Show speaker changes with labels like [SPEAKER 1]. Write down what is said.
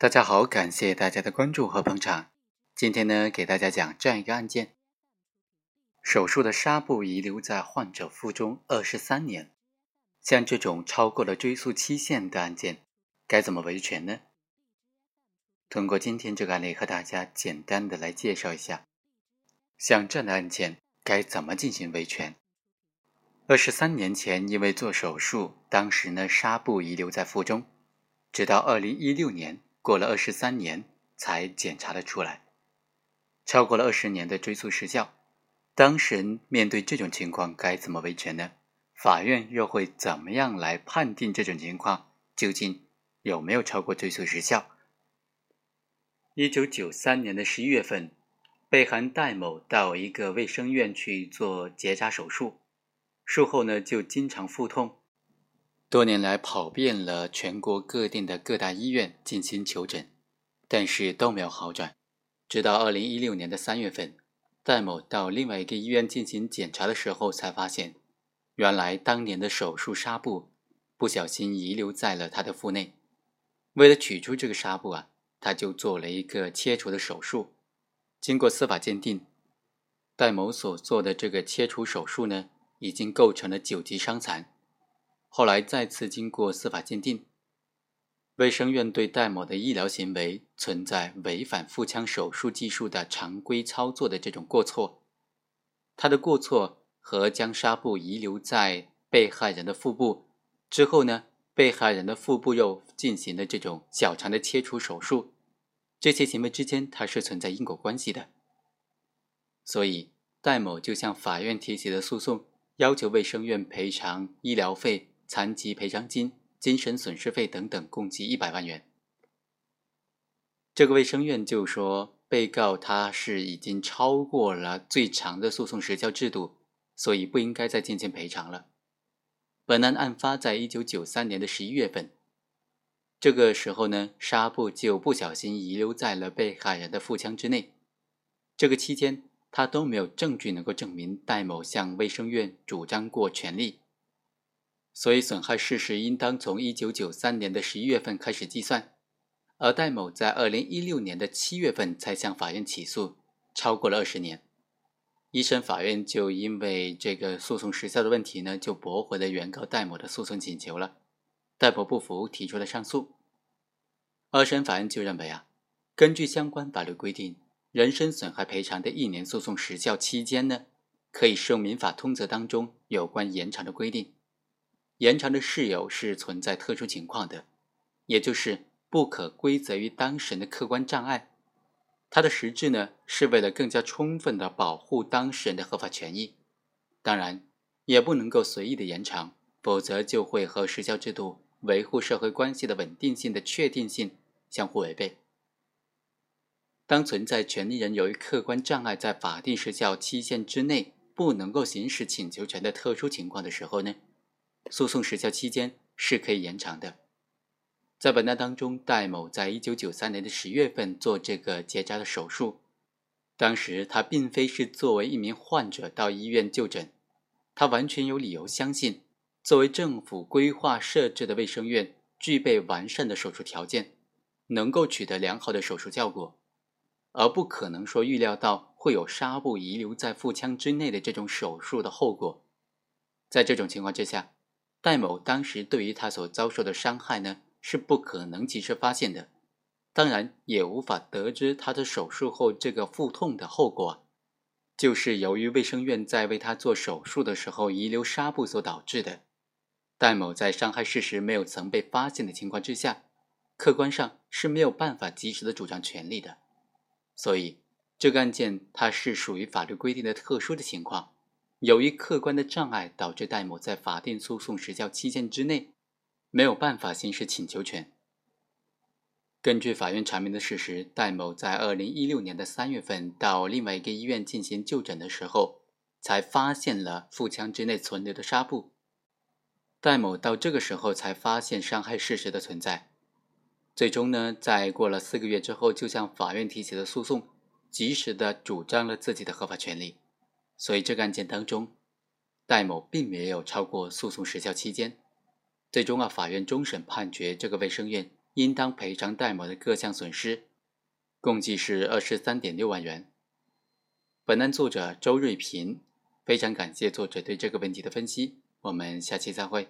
[SPEAKER 1] 大家好，感谢大家的关注和捧场。今天呢，给大家讲这样一个案件：手术的纱布遗留在患者腹中二十三年，像这种超过了追诉期限的案件，该怎么维权呢？通过今天这个案例，和大家简单的来介绍一下，像这样的案件该怎么进行维权。二十三年前，因为做手术，当时呢纱布遗留在腹中，直到二零一六年。过了二十三年才检查了出来，超过了二十年的追诉时效，当事人面对这种情况该怎么维权呢？法院又会怎么样来判定这种情况究竟有没有超过追诉时效？一九九三年的十一月份，被害戴某到一个卫生院去做结扎手术，术后呢就经常腹痛。多年来跑遍了全国各地的各大医院进行求诊，但是都没有好转。直到二零一六年的三月份，戴某到另外一个医院进行检查的时候，才发现，原来当年的手术纱布不小心遗留在了他的腹内。为了取出这个纱布啊，他就做了一个切除的手术。经过司法鉴定，戴某所做的这个切除手术呢，已经构成了九级伤残。后来再次经过司法鉴定，卫生院对戴某的医疗行为存在违反腹腔手术技术的常规操作的这种过错。他的过错和将纱布遗留在被害人的腹部之后呢，被害人的腹部又进行了这种小肠的切除手术，这些行为之间它是存在因果关系的。所以戴某就向法院提起了诉讼，要求卫生院赔偿医疗费。残疾赔偿金、精神损失费等等，共计一百万元。这个卫生院就说，被告他是已经超过了最长的诉讼时效制度，所以不应该再进行赔偿了。本案案发在一九九三年的十一月份，这个时候呢，纱布就不小心遗留在了被害人的腹腔之内。这个期间，他都没有证据能够证明戴某向卫生院主张过权利。所以，损害事实应当从一九九三年的十一月份开始计算，而戴某在二零一六年的七月份才向法院起诉，超过了二十年。一审法院就因为这个诉讼时效的问题呢，就驳回了原告戴某的诉讼请求了。戴某不服，提出了上诉。二审法院就认为啊，根据相关法律规定，人身损害赔偿的一年诉讼时效期间呢，可以适用民法通则当中有关延长的规定。延长的事由是存在特殊情况的，也就是不可归责于当事人的客观障碍。它的实质呢，是为了更加充分的保护当事人的合法权益。当然，也不能够随意的延长，否则就会和时效制度维护社会关系的稳定性的确定性相互违背。当存在权利人由于客观障碍，在法定时效期限之内不能够行使请求权的特殊情况的时候呢？诉讼时效期间是可以延长的。在本案当中，戴某在一九九三年的十月份做这个结扎的手术，当时他并非是作为一名患者到医院就诊，他完全有理由相信，作为政府规划设置的卫生院具备完善的手术条件，能够取得良好的手术效果，而不可能说预料到会有纱布遗留在腹腔之内的这种手术的后果。在这种情况之下，戴某当时对于他所遭受的伤害呢，是不可能及时发现的，当然也无法得知他的手术后这个腹痛的后果，就是由于卫生院在为他做手术的时候遗留纱布所导致的。戴某在伤害事实没有曾被发现的情况之下，客观上是没有办法及时的主张权利的，所以这个案件它是属于法律规定的特殊的情况。由于客观的障碍，导致戴某在法定诉讼时效期限之内没有办法行使请求权。根据法院查明的事实，戴某在二零一六年的三月份到另外一个医院进行就诊的时候，才发现了腹腔之内存留的纱布。戴某到这个时候才发现伤害事实的存在，最终呢，在过了四个月之后，就向法院提起了诉讼，及时的主张了自己的合法权利。所以这个案件当中，戴某并没有超过诉讼时效期间。最终啊，法院终审判决这个卫生院应当赔偿戴某的各项损失，共计是二十三点六万元。本案作者周瑞平，非常感谢作者对这个问题的分析。我们下期再会。